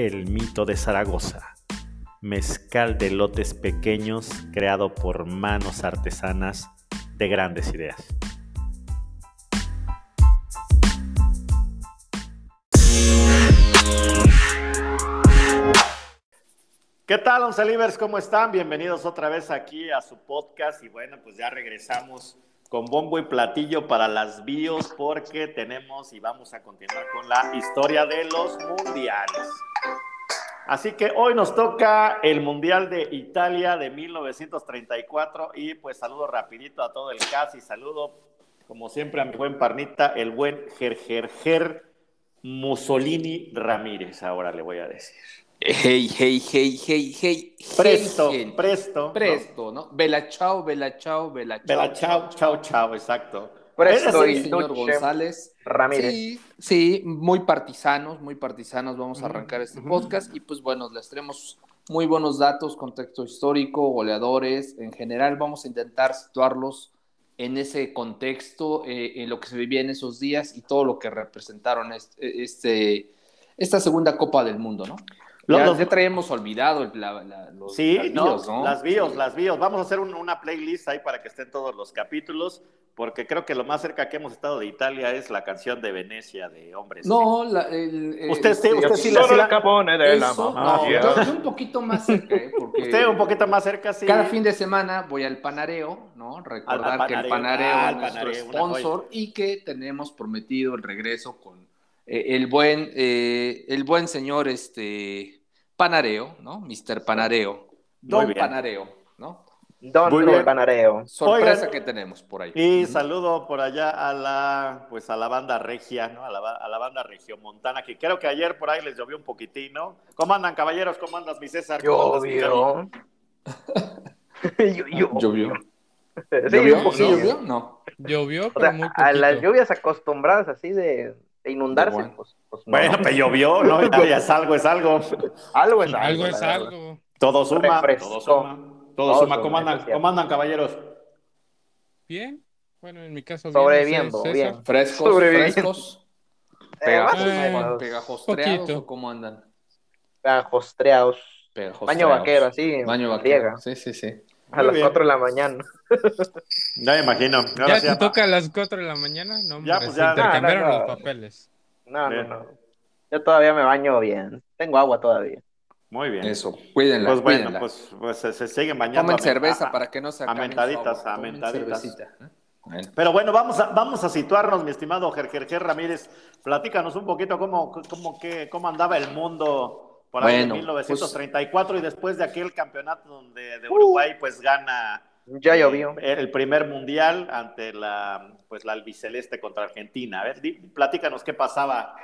El Mito de Zaragoza, mezcal de lotes pequeños creado por manos artesanas de grandes ideas. ¿Qué tal, Once Livers? ¿Cómo están? Bienvenidos otra vez aquí a su podcast y bueno, pues ya regresamos con bombo y platillo para las bios porque tenemos y vamos a continuar con la historia de los mundiales. Así que hoy nos toca el Mundial de Italia de 1934 y pues saludo rapidito a todo el cast y saludo como siempre a mi buen parnita, el buen Gergerger Mussolini Ramírez, ahora le voy a decir. Hey, hey, hey, hey, hey. Presto, hey, presto. Presto, ¿no? Vela chao, vela chao, vela chao. Vela chao, chao, chao, exacto. Presto y señor González. Ramírez. Sí, sí, muy partisanos, muy partisanos. Vamos a arrancar este podcast y pues bueno, les traemos muy buenos datos, contexto histórico, goleadores. En general vamos a intentar situarlos en ese contexto, eh, en lo que se vivía en esos días y todo lo que representaron este, este esta segunda Copa del Mundo, ¿no? Ya, Los- ya traíamos olvidado la- la- los, Sí, las no, bios, ¿no? las bios, Sí. las bios. Vamos a hacer un- una playlist ahí para que estén todos los capítulos, porque creo que lo más cerca que hemos estado de Italia es la canción de Venecia de Hombres. No, la, el, el- Usted sí, usted sí la- la- el capone de la eso, mamá. no, yo, yo un poquito más cerca, ¿eh? Porque Usted un poquito más cerca, sí. cada fin de semana voy al panareo, ¿no? Recordar Al- al que el Panareo, ah, es el nuestro Panareo, sponsor y que tenemos prometido el regreso con eh, el buen, eh, el buen señor este panareo, ¿no? Mr. Panareo, Don. Panareo, ¿no? Don. Panareo. Sorpresa Oigan. que tenemos por ahí. Y saludo por allá a la, pues a la banda regia, ¿no? A la, ba- a la banda regiomontana, que creo que ayer por ahí les llovió un poquitín, ¿no? ¿Cómo andan, caballeros? ¿Cómo andas, mi César? Llovió. Llo- llo- ¿Llovió? Sí, ¿Llovió? ¿Llovió? No. Llovió, O pero sea, muy a las lluvias acostumbradas así de, de inundarse, bueno. pues, pues no. Bueno, pues llovió, ¿no? Ya, ya es algo, es algo. algo es algo. Algo es algo. Todo suma, todo suma. Todo suma. ¿Cómo andan, eso es cierto. ¿Cómo andan, caballeros? Bien. Bueno, en mi caso, bien. Sobreviviendo, ¿no sé, bien. César? Frescos, Sobreviviendo. frescos, Eh, o Eh, o cómo andan. Pegajostreados. Baño vaquero, así. Baño vaquero. Sí, sí, sí. A las bien. 4 de la mañana. Ya me imagino. Ahora ¿Ya te a- toca a las 4 de la mañana? No, Ya, hombre, pues se ya. intercambiaron No, no, no. los papeles. No, no, no. Yo todavía me baño bien. Tengo agua todavía. Muy bien. Eso, cuídenla, Pues bueno, cuídenla. pues, pues se, se siguen bañando. Tomen a- cerveza a- para que no se acaben mentaditas, su agua. a Tomen mentaditas. cervecita, ¿eh? Pero bueno, vamos a, vamos a situarnos, mi estimado Gerger Ramírez. Platícanos un poquito cómo, cómo, qué- cómo andaba el mundo por ahí en Bueno, 1934 y después de aquel campeonato donde de Uruguay pues gana Ya eh, llovió. el primer mundial ante la pues la albiceleste contra Argentina. A ver, di- platícanos qué pasaba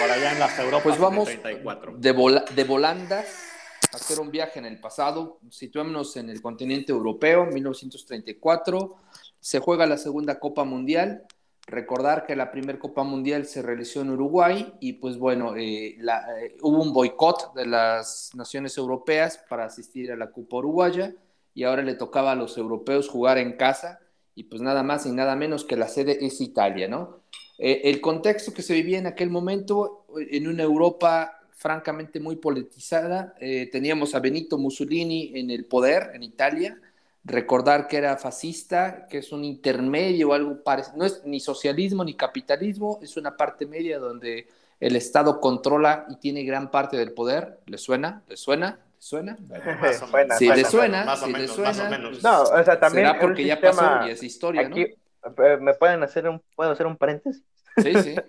por allá en las Europas Pues vamos en el 34. de, vola- de volandas a hacer un viaje en el pasado. Situémonos en el continente europeo, 1934. Se juega la segunda Copa Mundial. Recordar que la primera Copa Mundial se realizó en Uruguay y pues bueno, eh, eh, hubo un boicot de las naciones europeas para asistir a la Copa Uruguaya y ahora le tocaba a los europeos jugar en casa y pues nada más y nada menos que la sede es Italia, ¿no? Eh, el contexto que se vivía en aquel momento, en una Europa francamente muy politizada, teníamos a Benito Mussolini en el poder en Italia, recordar que era fascista, que es un intermedio, algo parecido, no es ni socialismo ni capitalismo, es una parte media donde el Estado controla y tiene gran parte del poder. ¿Le suena? ¿Le suena? ¿Le suena? Más o menos, Si le suena, más o si le menos, más o suena, menos. No, o sea, también será porque ya pasó y es historia, Aquí, ¿no? eh, ¿me pueden hacer un, puedo hacer un paréntesis? Sí, sí.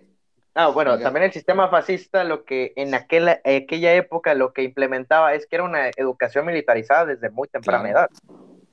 Ah, bueno, Oiga. también el sistema fascista lo que en aquel, aquella época lo que implementaba es que era una educación militarizada desde muy temprana Claro. edad.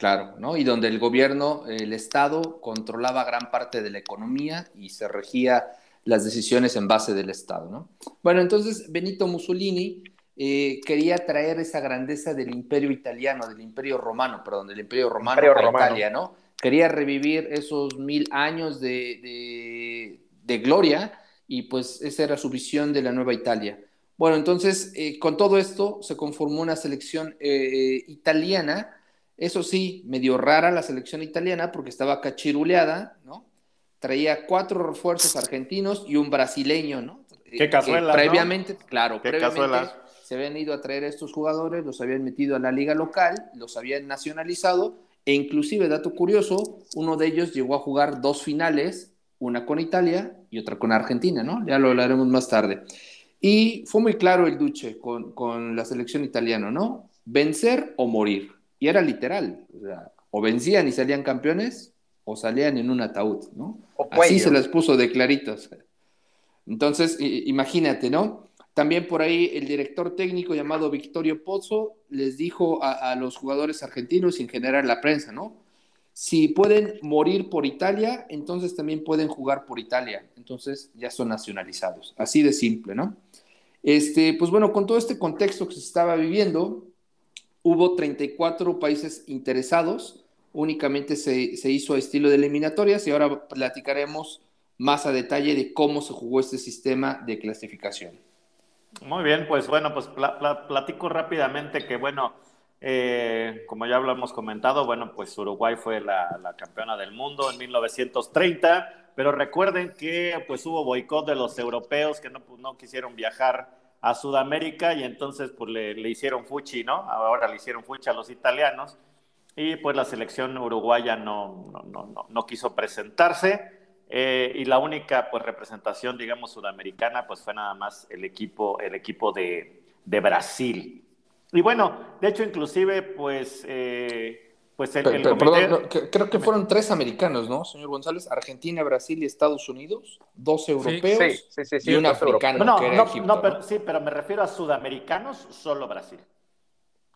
Claro, ¿no? Y donde el gobierno, el Estado, controlaba gran parte de la economía y se regía las decisiones en base del Estado, ¿no? Bueno, entonces Benito Mussolini eh, quería traer esa grandeza del imperio italiano, del imperio romano, perdón, del imperio romano Imperio romano. Italia, ¿no? Quería revivir esos mil años de, de- de gloria y pues esa era su visión de la nueva Italia. Bueno, entonces eh, con todo esto se conformó una selección eh, italiana, eso sí, medio rara la selección italiana porque estaba cachiruleada, ¿no? Traía cuatro refuerzos argentinos y un brasileño, ¿no? Qué Eh, cazuelas, que ¿no? Previamente, claro, Qué previamente cazuelas. se habían ido a traer a estos jugadores, los habían metido a la liga local, los habían nacionalizado e inclusive, dato curioso, uno de ellos llegó a jugar dos finales, una con Italia y otra con Argentina, ¿no? Ya lo hablaremos más tarde. Y fue muy claro el Duce con, con la selección italiana, ¿no? Vencer o morir. Y era literal. O, sea, o vencían y salían campeones o salían en un ataúd, ¿no? Así se las puso de claritos. Entonces, imagínate, ¿no? También por ahí el director técnico llamado Victorio Pozzo les dijo a, a los jugadores argentinos y en general la prensa, ¿no? Si pueden morir por Italia, entonces también pueden jugar por Italia. Entonces ya son nacionalizados. Así de simple, ¿no? Este, pues bueno, con todo este contexto que se estaba viviendo, hubo 34 países interesados. Únicamente se, se hizo a estilo de eliminatorias y ahora platicaremos más a detalle de cómo se jugó este sistema de clasificación. Muy bien, pues bueno, pues pla- pla- platico rápidamente que bueno, eh, como ya lo hemos comentado, bueno, pues Uruguay fue la, la campeona del mundo en 1930, pero recuerden que pues hubo boicot de los europeos que no, pues, no quisieron viajar a Sudamérica y entonces pues le, le hicieron fuchi, ¿no? Ahora le hicieron fuchi a los italianos y pues la selección uruguaya no, no, no, no, quiso presentarse. Eh, y la única pues representación, digamos, sudamericana, pues fue nada más el equipo, el equipo de, de Brasil. Y bueno, de hecho, inclusive, pues, eh, pues el, Pero- el comité- perdón, no, que- creo que fueron tres americanos, ¿no, señor González? Argentina, Brasil y Estados Unidos, dos europeos Sí, sí, sí, sí, y un africano no, que era no, Egipto, no, ¿no? pero, sí, pero me refiero a sudamericanos, solo Brasil.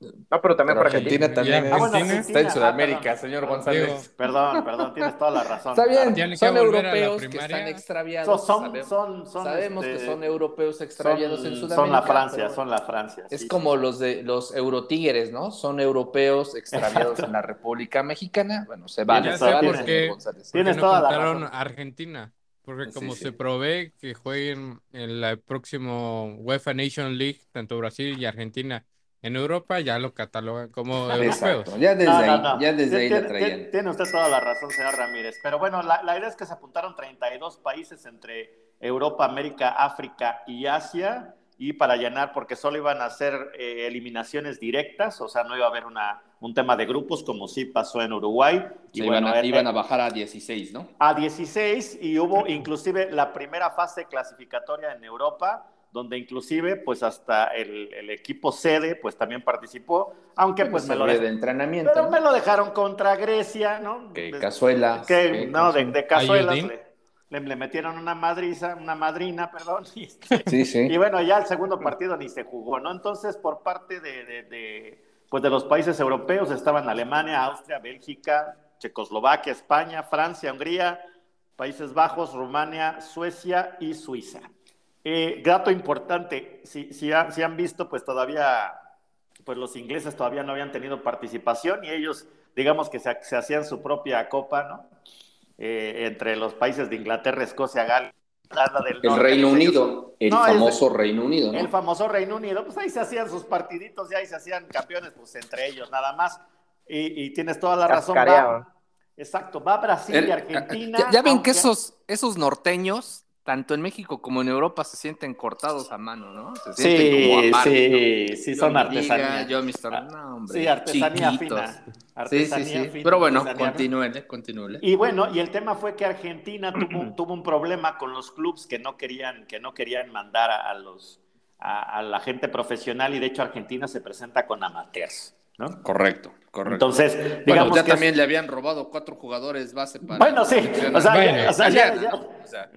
No, pero también Pero por Argentina. Argentina también es- Ah, bueno, Argentina. está en Argentina, Sudamérica, ah, señor. González. Perdón, perdón, tienes toda la razón. Está bien, que son la europeos que están extraviados. Son, son, sabemos son, son, sabemos este, que son europeos extraviados en Sudamérica. son la Francia, son la Francia. Es sí, como los de los eurotigres, ¿no? Son europeos extraviados Exacto. en la República Mexicana. Bueno, se vale, sé vale, por señor qué. González. ¿Por qué Tienes no toda la razón. a Argentina? Porque como sí. se provee que jueguen en la próximo UEFA Nation League, tanto Brasil y Argentina en Europa, ya lo catalogan como europeos. Exacto, ya desde No, ahí, no, no. ya desde ahí Tiene- la traían. Tiene usted toda la razón, señor Ramírez. Pero bueno, la, la idea es que se apuntaron 32 países entre Europa, América, África y Asia, y para llenar, porque solo iban a ser eh, eliminaciones directas, o sea, no iba a haber una, un tema de grupos como sí pasó en Uruguay. Y bueno, iban, a, eh, iban a bajar a 16, ¿no? a 16 y hubo inclusive la primera fase clasificatoria en Europa, donde inclusive pues hasta el, el equipo sede pues también participó, aunque pues me lo, de entrenamiento. pero ¿no? me lo dejaron contra Grecia, ¿no? Que Des- cazuelas. que, que no, de, de cazuelas le, le- le metieron una madriza, una madrina, perdón, y, este, Sí, sí. y bueno, ya el segundo partido ni se jugó, ¿no? Entonces, por parte de, de- de, pues de los países europeos estaban Alemania, Austria, Bélgica, Checoslovaquia, España, Francia, Hungría, Países Bajos, Rumania, Suecia y Suiza. Eh, dato importante, si, si, ha- si han visto, pues todavía, pues los ingleses todavía no habían tenido participación y ellos, digamos que se, se hacían su propia copa, ¿no? Eh, entre los países de Inglaterra, Escocia, Gales, del El Norte, Reino pues, ellos- Unido, el No, es- famoso Reino Unido, ¿no? el famoso Reino Unido, pues ahí se hacían sus partiditos y ahí se hacían campeones, pues entre ellos nada más. Y, y tienes toda la razón. Va, exacto, va Brasil El- y Argentina. ya, ya ven aunque- que esos, esos norteños, tanto en México como en Europa, se sienten cortados a mano, ¿no? Se sienten como Sí, aparte, sí, ¿no? sí, Yo son mi artesanía. liga, yo mis tor- no, hombre, Sí, artesanía chiquitos. fina. Sí, sí, Artesanía sí. fina, Pero bueno, artesanía, ¿no? continúele, continúele. Y bueno, y el tema fue que Argentina tuvo, tuvo un problema con los clubes que no querían, que no querían mandar a, a los a, a la gente profesional y de hecho Argentina se presenta con amateurs, ¿no? Correcto, correcto. Entonces, bueno, digamos ya que es- también le habían robado cuatro jugadores base para. Bueno, sí, o sea, Bueno, ya- o sea, ya- ya- O sea,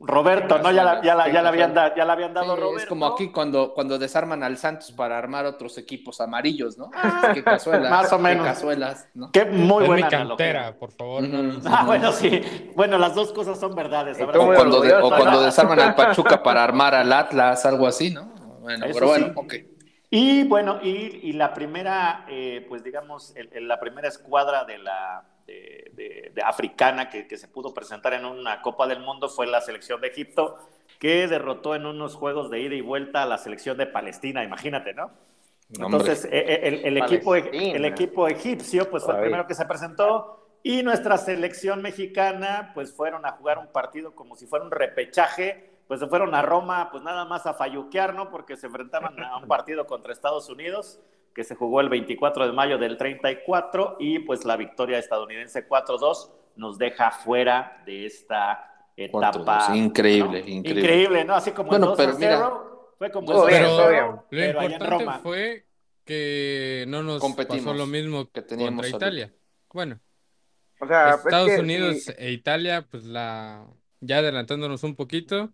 Roberto, ¿no? Ya la, ya la, ya la habían, da- ya la habían dado Sí, Roberto. es como aquí cuando, cuando desarman al Santos para armar otros equipos amarillos, ¿no? qué cazuelas. Más o qué menos. cazuelas, ¿no? Qué muy es mi buena cantera, analogía. por favor. Ah, bueno, sí. Bueno, las dos cosas son verdades. O cuando, de- o cuando desarman al Pachuca para armar al Atlas, algo así, ¿no? Bueno, Eso pero bueno, sí. ok. Y bueno, y, y la primera, eh, pues digamos, el- el- la primera escuadra de la de, de- de africana que, que se pudo presentar en una Copa del Mundo fue la selección de Egipto, que derrotó en unos juegos de ida y vuelta a la selección de Palestina, imagínate, ¿no? Entonces, eh, eh, el, el equipo, Palestina. el equipo egipcio, pues fue el primero que se presentó, y nuestra selección mexicana, pues fueron a jugar un partido como si fuera un repechaje, pues se fueron a Roma, pues nada más a falluquear, ¿no? Porque se enfrentaban a un partido contra Estados Unidos, que se jugó el 24 de mayo del 34, y pues la victoria estadounidense 4-2 nos deja fuera de esta etapa. 4-2, increíble, ¿no? increíble. Increíble, ¿no? Así como Bueno, el 2 pero mira, 0, fue como Todo el bien, 2-0, todo bien. Lo pero allá en importante Roma. fue que no nos Competimos, pasó lo mismo que teníamos contra. Italia. Bueno, O sea, es Estados que Unidos sí, e Italia, pues la ya adelantándonos un poquito,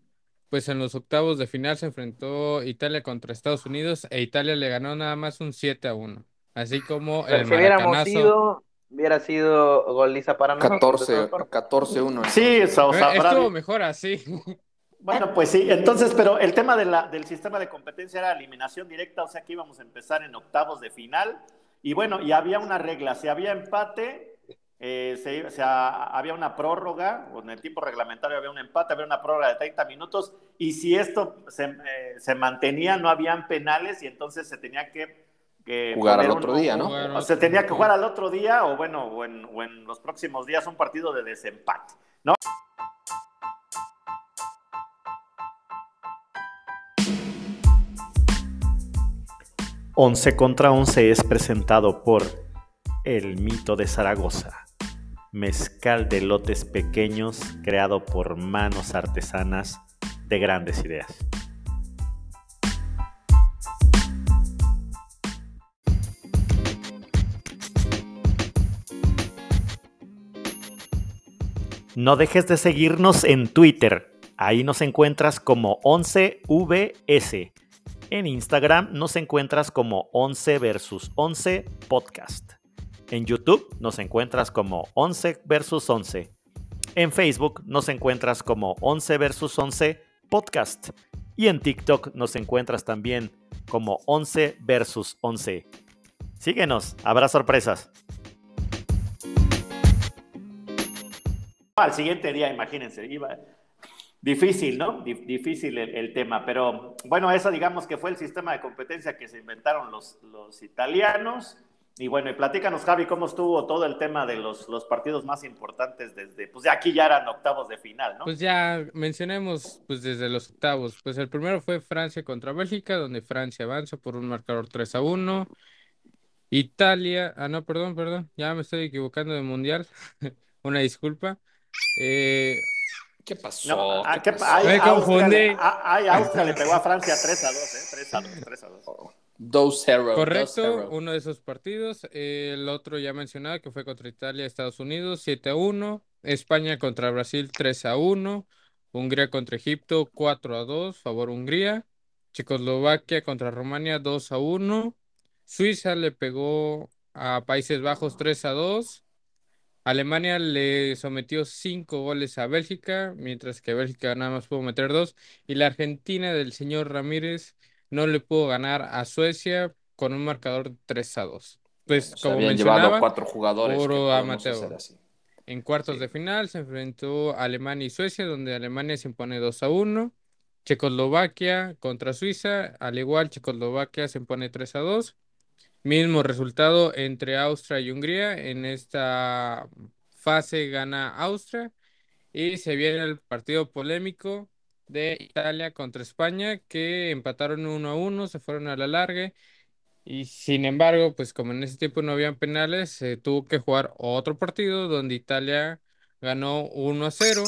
pues en los octavos de final se enfrentó Italia contra Estados Unidos e Italia le ganó nada más un 7 a 1. Así como el si hubiéramos ido, hubiera sido goliza para nosotros. 14, 14-1. Sí, o sea, o sea, Eh, Estuvo mejor así. Bueno, pues sí, entonces, pero el tema de la, del sistema de competencia era eliminación directa, o sea que íbamos a empezar en octavos de final. Y bueno, y había una regla, si había empate, eh, se- había una prórroga, o en el tiempo reglamentario había un empate, había una prórroga de 30 minutos, y si esto se, eh, se mantenía, no habían penales, y entonces se tenía que... que Jugar al otro día, ¿no? O se tenía que jugar al otro día, o bueno, o en, o en los próximos días, un partido de desempate. 11 contra 11 es presentado por El Mito de Zaragoza, mezcal de lotes pequeños creado por manos artesanas de grandes ideas. No dejes de seguirnos en Twitter. Ahí nos encuentras como 11VS. En Instagram nos encuentras como 11 versus 11 podcast. En YouTube nos encuentras como 11 versus 11. En Facebook nos encuentras como 11 versus 11 podcast. Y en TikTok nos encuentras también como 11 versus 11. Síguenos, habrá sorpresas. Al siguiente día, imagínense, iba, Difícil, ¿no? Dif- difícil el, el tema, pero bueno, eso digamos que fue el sistema de competencia que se inventaron los, los italianos. Y bueno, y platícanos, Javi, cómo estuvo todo el tema de los, los partidos más importantes desde, pues de aquí ya eran octavos de final, ¿no? Pues ya mencionemos pues desde los octavos. Pues el primero fue Francia contra Bélgica, donde Francia avanza por un marcador 3 a 1. Italia, ah no, perdón, perdón, ya me estoy equivocando de mundial. Una disculpa. Eh, ¿Qué pasó? No, ah, ¿Qué ¿qué- pasó? ay, Me Austria, confundí. ah, ay, Austria le pegó a Francia 3 a 2, ¿eh? 3 a 2, 3 a 2. 2-0. correcto, 2-0. uno de esos partidos. El otro ya mencionado que fue contra Italia, Estados Unidos, 7 a 1. España contra Brasil, 3 a 1. Hungría contra Egipto, 4 a 2, favor Hungría. Checoslovaquia contra Rumania, 2 a 1. Suiza le pegó a Países Bajos 3 a 2. Alemania le sometió 5 goles a Bélgica, mientras que Bélgica nada más pudo meter 2. Y la Argentina del señor Ramírez no le pudo ganar a Suecia con un marcador 3 a 2. Pues como habían llevado mencionaba, cuatro jugadores. puro ¿qué podemos amateur. hacer así? en cuartos Sí. de final se enfrentó Alemania y Suecia, donde Alemania se impone 2 a 1. Checoslovaquia contra Suiza, al igual Checoslovaquia se impone 3 a 2. Mismo resultado entre Austria y Hungría. En esta fase gana Austria. Y se viene el partido polémico de Italia contra España, que empataron 1 a 1, se fueron a la larga. Y sin embargo, pues como en ese tiempo no habían penales, se tuvo que jugar otro partido donde Italia ganó 1 a 0.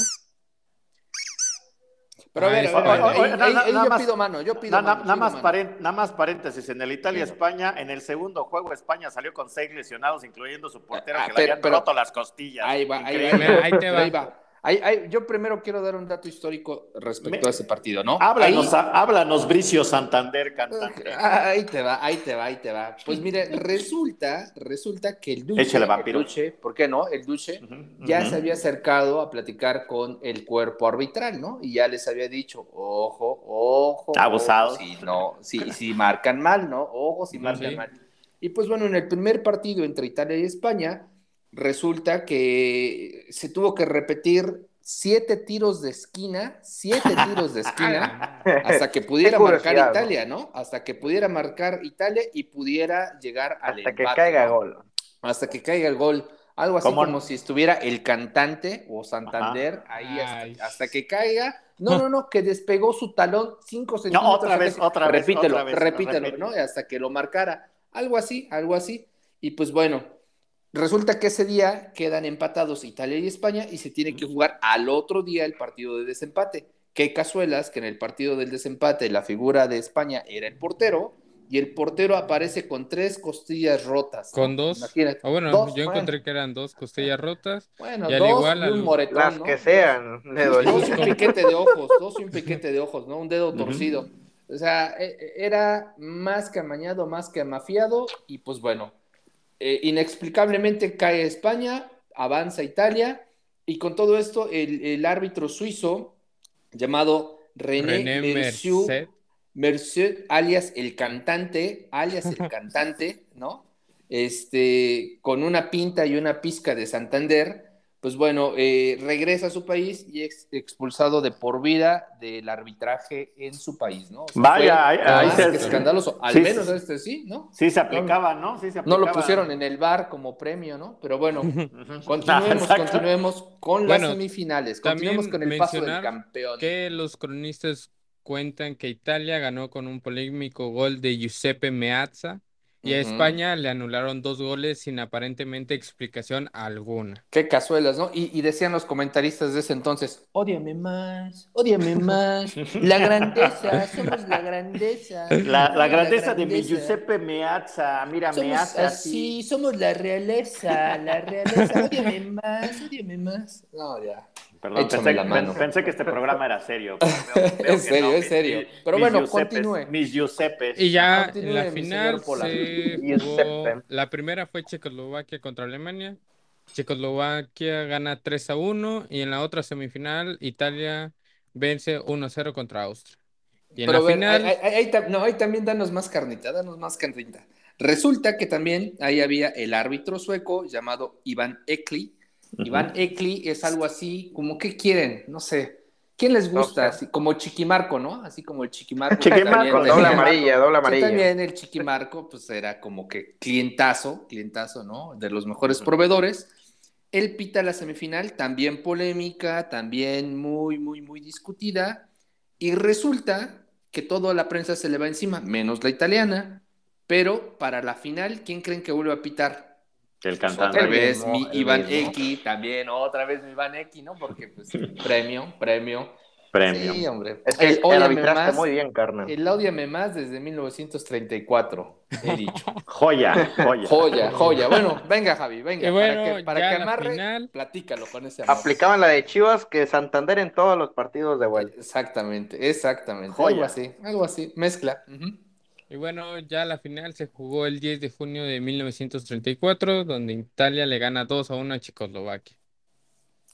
Pero a ver, ahí- ahí- ahí yo más- pido mano, yo pido Na- na- mano, nada, pido más mano. paren- nada más paréntesis, en el. Italia-España, en el segundo juego España salió con seis lesionados, incluyendo su portero Ah, que le habían pero- roto las costillas. Ahí va, ahí va, Increíble. Mira, ahí te va. ahí va. Ahí- ahí- yo primero quiero dar un dato histórico respecto Me- a ese partido, ¿no? Háblanos, Ahí- háblanos, Bricio Santander, cantante. Ahí te va, ahí te va, ahí te va. Pues mire, resulta, resulta que el Échale, vampiro. el Duce, ¿por qué no? El Duce Ujú, ya ujú. se había acercado a platicar con el cuerpo arbitral, ¿no? Y ya les había dicho, ojo, ojo. Abusados. Si, no, si, si marcan mal, ¿no? Ojo si marcan sí. mal. Y pues bueno, en el primer partido entre Italia y España, resulta que se tuvo que repetir siete tiros de esquina, siete tiros de esquina, hasta que pudiera marcar ¿no? Italia, ¿no? Hasta que pudiera marcar Italia y pudiera llegar al Hasta que caiga ¿no? gol. Hasta que caiga el gol. Algo así ¿Cómo? como si estuviera el cantante o Santander ahí hasta, hasta que caiga. No, no, no, que despegó su talón cinco centímetros. otra vez, otra vez, Repítelo, otra vez, repítelo, repite. ¿no? Hasta que lo marcara. Algo así, algo así. Y pues bueno, resulta que ese día quedan empatados Italia y España y se tiene que jugar al otro día el partido de desempate. Qué cazuelas que en el partido del desempate la figura de España era el portero y el portero aparece con tres costillas rotas. Con dos. Imagínate. O bueno, Dos, yo bueno. encontré que eran dos costillas rotas. Bueno, Y al dos igual y un moretón, Las ¿no? que sean, le Dos y un piquete de ojos, dos y un piquete de ojos, ¿no? Un dedo torcido. O sea, e- e- era más que amañado, más que amafiado, y pues bueno, eh, inexplicablemente cae España, avanza Italia, y con todo esto, el, el árbitro suizo llamado René, René Mercier, Merced. Mercier, alias el cantante, alias el cantante, ¿no? Este, con una pinta y una pizca de Santander, pues bueno, eh, regresa a su país y es expulsado de por vida del arbitraje en su país, ¿no? O sea, Vaya, fue ahí- ahí se- escandaloso, al sí, menos este sí, ¿no? Sí, se aplicaba, ¿no? Sí, se No aplicaba. lo pusieron en el bar como premio, ¿no? Pero bueno, continuemos, continuemos con Bueno, las semifinales, también continuemos con el paso del mencionar campeón. Que los cronistas cuentan que Italia ganó con un polémico gol de Giuseppe Meazza y a. España le anularon dos goles sin aparentemente explicación alguna. Qué cazuelas, ¿no? Y, y decían los comentaristas de ese entonces, ódiame más, ódiame más, la grandeza, somos la grandeza. La, la grandeza de mi. Giuseppe Meazza, mira, Somos Meazza así, así. somos la realeza, la realeza, ódiame más, ódiame más. No, ya. Perdón, Échame pensé, la mano. pensé que este programa era serio. pero veo- veo Es serio, no. es serio. mis- Pero mis bueno, Giuseppes, continúe. Mis Giuseppes. Y ya Continúe, en la final se jugó, la primera fue Checoslovaquia contra Alemania. Checoslovaquia gana 3 a 1 y en la otra semifinal Italia vence 1 a 0 contra Austria. Y en Pero la ven, final, ahí, ahí- ahí tam- no, ahí también danos más carnita, danos más carnita. Resulta que también ahí había el árbitro sueco llamado Iván Ekli. Ujú. Iván Ekli es algo así, como ¿qué quieren? No sé. ¿Quién les gusta? Así, como Chiquimarco, ¿no? Así como el Chiquimarco. que Chiquimarco, doble amarilla, doble que amarilla. también el Chiquimarco, pues era como que clientazo, clientazo, ¿no? De los mejores proveedores. Él pita la semifinal, también polémica, también muy, muy, muy discutida. Y resulta que toda la prensa se le va encima, menos la italiana. Pero para la final, ¿quién creen que vuelve a pitar? El cantante. otra vez mismo, mi Iván. Eki, también otra vez mi Iván Eki, ¿no? Porque pues premio, premio. Premio. Sí, hombre. Es que El el arbitraste más, muy bien, carnal. el ódiame más desde 1934, he dicho. Joya, joya. Joya, joya. Bueno, venga, Javi, venga. Bueno, para que, para que amarre, final. platícalo con ese amor. Aplicaban la de Chivas que Santander en todos los partidos de vuelta. Exactamente, exactamente. Joya. Algo así, algo así. Mezcla. Ujú. Y bueno, ya la final se jugó el 10 de junio de 1934, donde Italia le gana 2 a 1 a Checoslovaquia.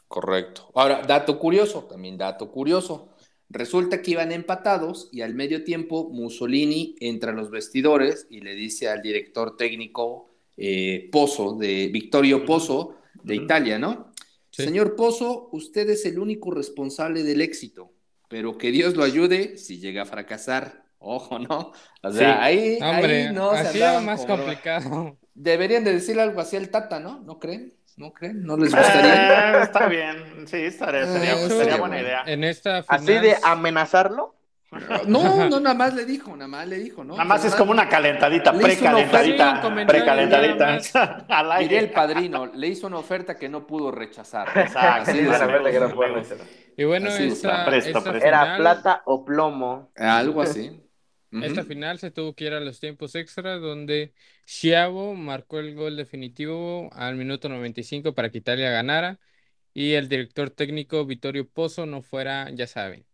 Correcto. Ahora, dato curioso, también dato curioso. Resulta que iban empatados y al medio tiempo Mussolini entra a los vestidores y le dice al director técnico eh, Pozo, de Vittorio Pozo, de. Italia, ¿no? Sí. Señor Pozo, usted es el único responsable del éxito, pero que Dios lo ayude si llega a fracasar. Ojo, ¿no? O sea, Sí. ahí, Hombre, ahí no se así era más broma. complicado. Deberían de decirle algo así al Tata, ¿no? ¿No creen? ¿No creen? ¿No les gustaría? Eh, está bien, sí, estaría, sería, Eh, sería buena bueno. idea. En esta final, Así de amenazarlo. No, no, nada más le dijo, nada más le dijo, ¿no? Nada más es como una calentadita, una oferta. Precalentadita, un comentario precalentadita al Diré el padrino, le hizo una oferta que no pudo rechazar. Exacto, Así sí, Una vez que no meter. y bueno, está, presto, esta presto. Era final, plata o plomo. Algo así. Esta final se tuvo que ir a los tiempos extra, donde Schiavo marcó el gol definitivo al minuto 95 para que Italia ganara y el director técnico Vittorio Pozzo no fuera, ya saben.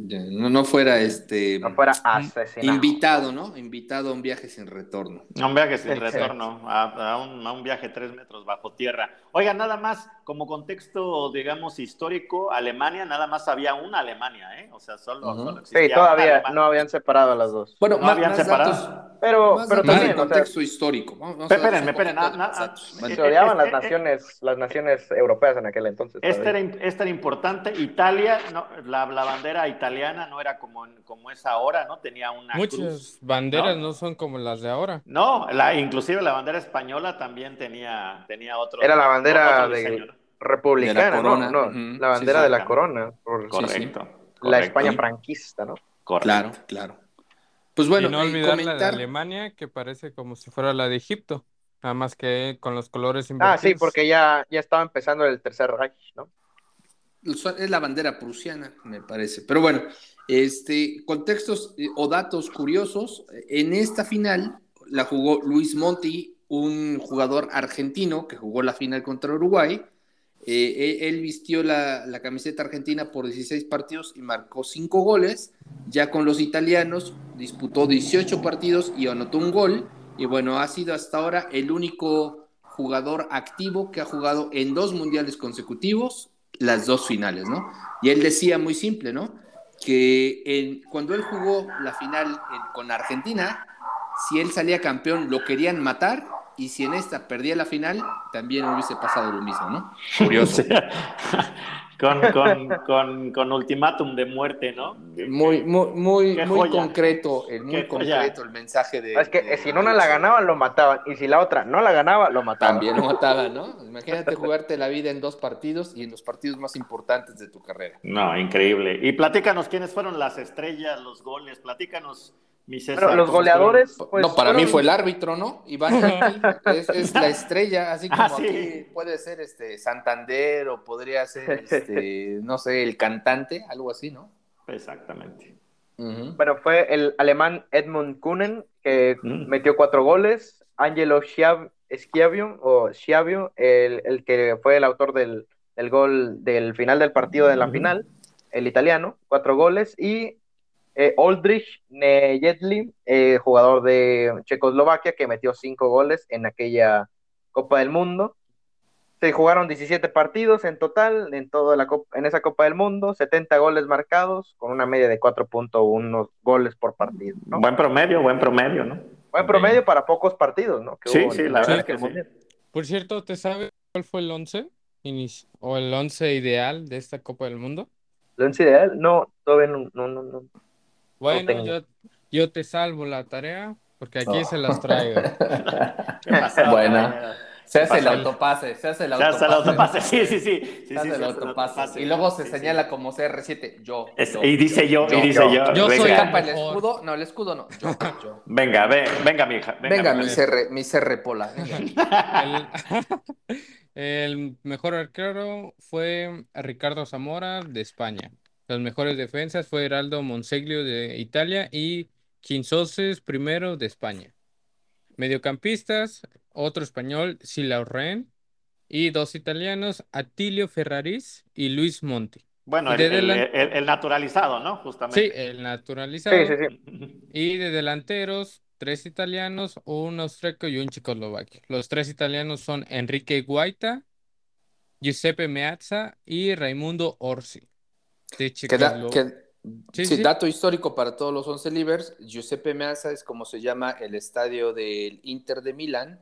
No, no fuera este no fuera asesinado. invitado, ¿no? Invitado a un viaje sin retorno. Un viaje sin Exacto. retorno, a, a un, a un viaje tres metros bajo tierra. Oiga, nada más, como contexto, digamos, histórico, Alemania, nada más había una Alemania, ¿eh? O sea, solo, existía Sí, todavía no habían separado a las dos. Bueno, No más, habían más separado. datos, Pero, más pero también, de o sea, contexto histórico. Vamos- Espérenme, espérenme, se odiaban las naciones, las naciones europeas en aquel entonces. Este era, este era importante. Italia, no, la, la bandera italiana no era como, como es ahora, ¿no? Tenía una Muchas cruz. banderas ¿no? no son como las de ahora. No, la, inclusive la bandera española también tenía, tenía otro. Era la bandera otro de- republicana, De la corona, ¿no? No, ujú, la bandera sí, de la corona, por Correcto. sí. la correcto, España franquista, ¿no? correcto. Claro, claro. Pues bueno, y no eh, olvidar la de. Alemania, que parece como si fuera la de Egipto, nada más que con los colores Ah, invertidos. sí, porque ya, ya estaba empezando el tercer Reich, ¿no? Es la bandera prusiana, me parece. Pero bueno, este, contextos eh, o datos curiosos. En esta final la jugó Luis Monti, un jugador argentino que jugó la final contra Uruguay. Eh, él, vistió la, camiseta argentina por 16 partidos y marcó 5 goles. Ya con los italianos disputó 18 partidos y anotó un gol. Y bueno, ha sido hasta ahora el único jugador activo que ha jugado en dos mundiales consecutivos, las dos finales, ¿no? Y él decía muy simple, ¿no? Que cuando él jugó la final con Argentina, si él salía campeón lo querían matar y si en esta perdía la final, también hubiese pasado lo mismo, ¿no? Curioso. Sí. con, con, con, con ultimátum de muerte, ¿no? Muy, muy, muy, muy concreto, el, muy Qué joya. concreto el mensaje de. Es que de- eh, si una la ganaba, lo mataban. Y si la otra no la ganaba, lo mataban. También lo mataba, ¿no? Imagínate jugarte la vida en dos partidos y en los partidos más importantes de tu carrera. No, increíble. Y platícanos quiénes fueron las estrellas, los goles. Platícanos. Pero los ¿cómo goleadores, pues, no, para mí fueron- fue el árbitro, ¿no? Iván es, es la estrella, así como Ah, sí. aquí puede ser este Santander o podría ser este, no sé, el cantante, algo así, ¿no? Exactamente. Ujú. Bueno, fue el alemán Edmund Kuhnen, que Mm. metió cuatro goles. Angelo Schiav- Schiavio, o Schiavio, el, el que fue el autor del, del gol del final del partido de la Ujú. final, el italiano, cuatro goles. Y eh, Oldrich Nejedly, eh, jugador de Checoslovaquia, que metió cinco goles en aquella Copa del Mundo. Se jugaron 17 partidos en total en, toda la Copa- en esa Copa del Mundo, 70 goles marcados, con una media de 4.1 goles por partido. ¿no? Buen promedio, buen promedio, ¿no? Buen promedio para pocos partidos, ¿no? Que Sí, hubo sí, la verdad aquel que sí. Por cierto, ¿te sabes cuál fue el 11 inici- o el 11 ideal de esta Copa del Mundo? ¿Lo once ideal? No, todavía no, no, no, no. Bueno, yo, yo te salvo la tarea porque aquí Oh. se las traigo. ¿Qué pasó? Buena. Se hace el autopase, se hace el Se hace el autopase, sí, sí, sí. sí, Se hace sí, el autopase. Y luego se Sí, sí. señala como CR7, yo. Es- yo, y dice yo, y dice yo. Yo soy venga, ¿Se tapa el escudo? No, el escudo no. Yo, yo. venga, ve- venga, mi hija. Venga, Venga, mi. CR, mi CR Pola. el mejor arquero fue Ricardo Zamora de España. Las mejores defensas fue Heraldo Monseglio de Italia y Quinzoses primero de España. Mediocampistas, otro español, Silaurren, y dos italianos, Attilio Ferraris y Luis Monti. Bueno, el, el- el- el naturalizado, ¿no? Sí, Justamente. el naturalizado. Sí, sí, sí. Y de delanteros, tres italianos, un austríaco y un checoslovaquio. Los tres italianos son Enrique Guaita, Giuseppe Meazza y Raimundo Orsi. Que da- que- Sí, sí, sí. dato histórico para todos los 11 livers. Giuseppe Meazza es como se llama el estadio del Inter de Milán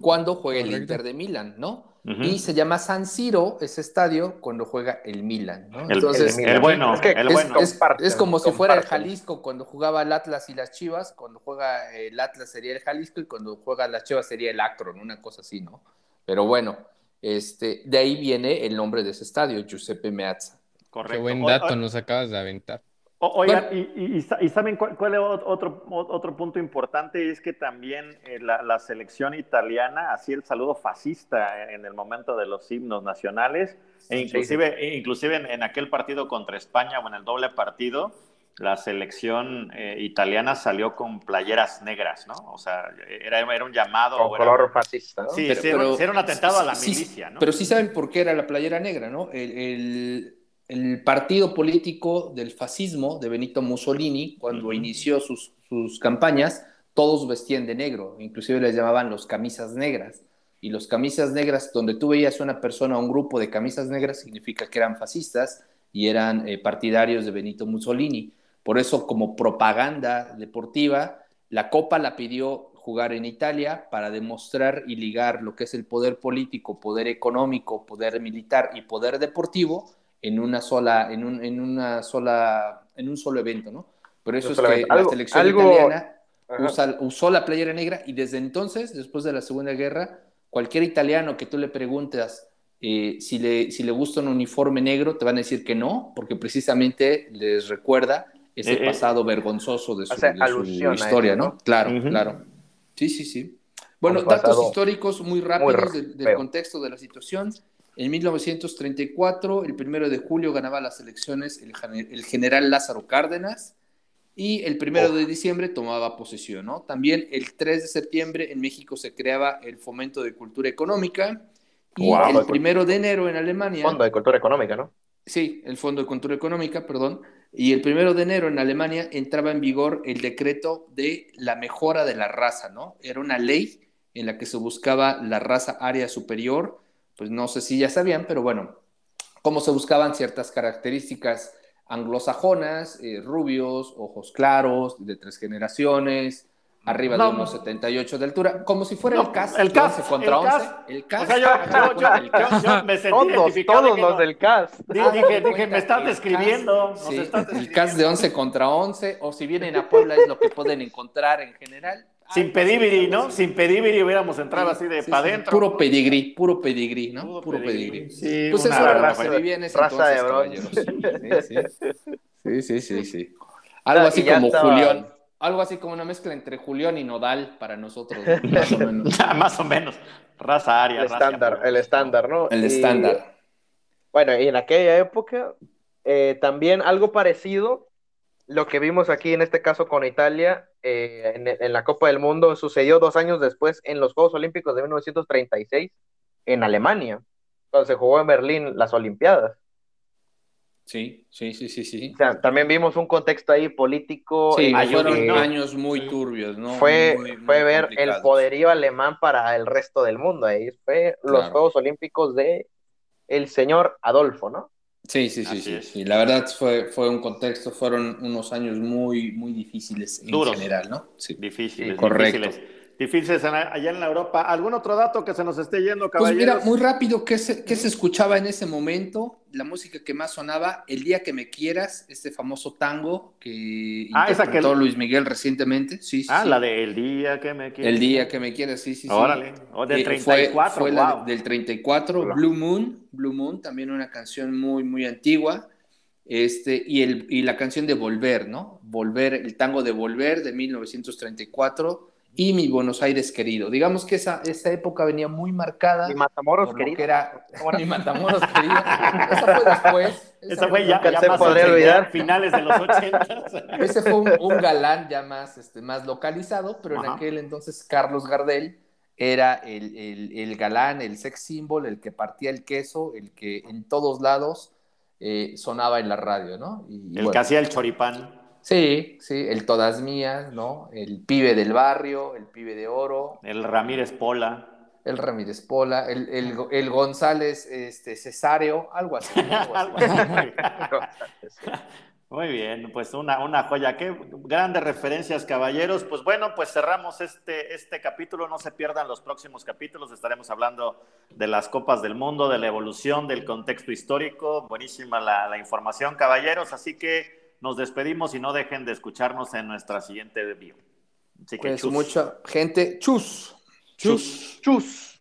cuando juega el. Inter de Milán, ¿no? Y se llama San Siro ese estadio cuando juega el Milan, ¿no? El, Entonces, el- el bueno, Es que el bueno. es- como si fuera el. Jalisco cuando jugaba el Atlas y las Chivas, cuando juega el Atlas sería el Jalisco y cuando juega las Chivas sería el Akron, una cosa así, ¿no? Pero bueno, este, de ahí viene el nombre de ese estadio, Giuseppe Meazza. Correcto. Qué buen dato o- nos acabas de aventar. O- Oigan, y, y- y y saben cuál, cuál es otro, otro punto importante? Es que también eh, la, la selección italiana hacía el saludo fascista en el momento de los himnos nacionales, e inclusive, e inclusive en, en aquel partido contra España o en el doble partido, la selección eh, italiana salió con playeras negras, ¿no? O sea, era, era un llamado. Con o era- color fascista, ¿no? Sí, Pero- sí, era, pero- sí era un atentado a la Sí, milicia, ¿no? Pero sí saben por qué era la playera negra, ¿no? El, el- el partido político del fascismo de Benito Mussolini, cuando inició sus, sus campañas, todos vestían de negro, inclusive les llamaban los camisas negras. Y los camisas negras, donde tú veías una persona o un grupo de camisas negras, significa que eran fascistas y eran eh, partidarios de Benito Mussolini. Por eso, como propaganda deportiva, la Copa la pidió jugar en Italia para demostrar y ligar lo que es el poder político, poder económico, poder militar y poder deportivo en una sola, en un, en una sola, en un solo evento, ¿no? Por eso es que la selección italiana usó la playera negra y desde entonces, después de la Segunda Guerra, cualquier italiano que tú le preguntas eh, si, le, si le gusta un uniforme negro, te van a decir que no, porque precisamente les recuerda ese eh, eh. pasado vergonzoso de su, historia, ¿no? Claro, claro. Sí, sí, sí. Bueno, datos históricos muy rápidos del, contexto de la situación. En 1934, el primero de julio, ganaba las elecciones el, general Lázaro Cárdenas y el primero de diciembre tomaba posesión, ¿no? También el 3 de septiembre en México se creaba el Fomento de Cultura Económica y el primero de enero en Alemania... Fondo de Cultura Económica, ¿no? Sí, el Fondo de Cultura Económica, perdón. Y el primero de enero en Alemania entraba en vigor el decreto de la mejora de la raza, ¿no? Era una ley en la que se buscaba la raza área superior, pues no sé si ya sabían, pero bueno, cómo se buscaban ciertas características anglosajonas, eh, rubios, ojos claros, de tres generaciones, arriba de unos 78 de altura, como si fuera el CAS. El CAS. contra el 11. El CAS. O sea, yo, yo, yo, yo me sentí todos, todos los del CAS. Dije, dije, me estás describiendo. Sí, el CAS de 11 contra 11, o si vienen a Puebla es lo que pueden encontrar en general. Sin pedigrí, ¿no? Sin pedigrí hubiéramos entrado así de para adentro. Puro pedigrí, puro pedigrí, ¿no? Puro, pedigrí. Sí, pues eso era lo que vivía en ese raza entonces, de Sí, sí, sí, sí. Algo así como Julián algo así como una mezcla entre Julián y Nodal para nosotros, más o menos. más o menos. Raza aria. El estándar, el estándar, ¿no? El estándar. Bueno, y en aquella época eh, también algo parecido, lo que vimos aquí en este caso con Italia eh, en, en, la Copa del Mundo sucedió dos años después en los Juegos Olímpicos de 1936 en Alemania, cuando se jugó en Berlín las Olimpiadas. Sí, sí, sí, sí, sí. O sea, también vimos un contexto ahí político. Sí, fueron años muy turbios, ¿no? Fue, fue ver el poderío alemán para el resto del mundo. Ahí fue los Juegos Olímpicos de el señor Adolfo, ¿no? Sí, sí, sí, sí, sí, La verdad fue, fue un contexto, fueron unos años muy, muy difíciles en general, ¿no? Sí. Difíciles, correcto. Difíciles difíciles allá en la Europa. ¿Algún otro dato que se nos esté yendo, caballeros? Pues mira, muy rápido, ¿qué se, qué se escuchaba en ese momento? La música que más sonaba, El Día que me quieras, este famoso tango que ah, interpretó Luis Miguel recientemente. Sí, sí, ah, la de El Día que me quieras. El Día que me quieras, sí, sí. Órale, o del 34. Fue, la del 34, Blue Moon, Blue Moon, también una canción muy, muy antigua. Este, y, el, y la canción de Volver, ¿no? Volver, el tango de Volver de 1934 y mi Buenos Aires querido. Digamos que esa, esa época venía muy marcada. Mi Matamoros querido. Que era, mi Matamoros querido. Esa fue después. Esa, fue ya, ya más olvidar. finales de los 80. Ese fue un, galán ya más, este, más localizado, pero en aquel entonces Carlos Gardel era el, el, el, galán, el sex symbol, el que partía el queso, el que en todos lados eh, sonaba en la radio, ¿no? Y, el que hacía el choripán. Sí, sí, el Todas Mías, ¿no? El pibe del barrio, el pibe de oro. El Ramírez Pola. El Ramírez Pola, el, el, González este, Cesario, algo así. Muy bien, pues una, una joya. Qué grandes referencias, caballeros. Pues bueno, pues cerramos este, este capítulo. No se pierdan los próximos capítulos. Estaremos hablando de las Copas del Mundo, de la evolución, del contexto histórico. Buenísima la, la información, caballeros. Así que nos despedimos y no dejen de escucharnos en nuestra siguiente video. Así que pues mucha gente, chus. Chus. Chus.